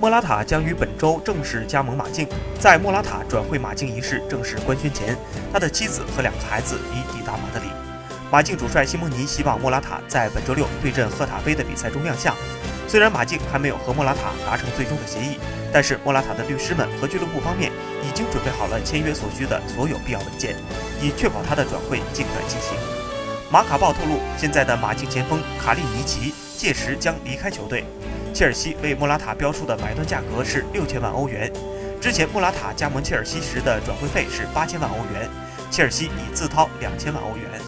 莫拉塔将于本周正式加盟马竞。在莫拉塔转会马竞一事正式官宣前，他的妻子和两个孩子已抵达马德里。马竞主帅西蒙尼希望莫拉塔在本周六对阵赫塔菲的比赛中亮相。虽然马竞还没有和莫拉塔达成最终的协议，但是莫拉塔的律师们和俱乐部方面已经准备好了签约所需的所有必要文件，以确保他的转会尽快进行。马卡报透露，现在的马竞前锋卡利尼奇届时将离开球队。切尔西为莫拉塔标出的买断价格是六千万欧元。之前莫拉塔加盟切尔西时的转会费是八千万欧元，切尔西已自掏两千万欧元。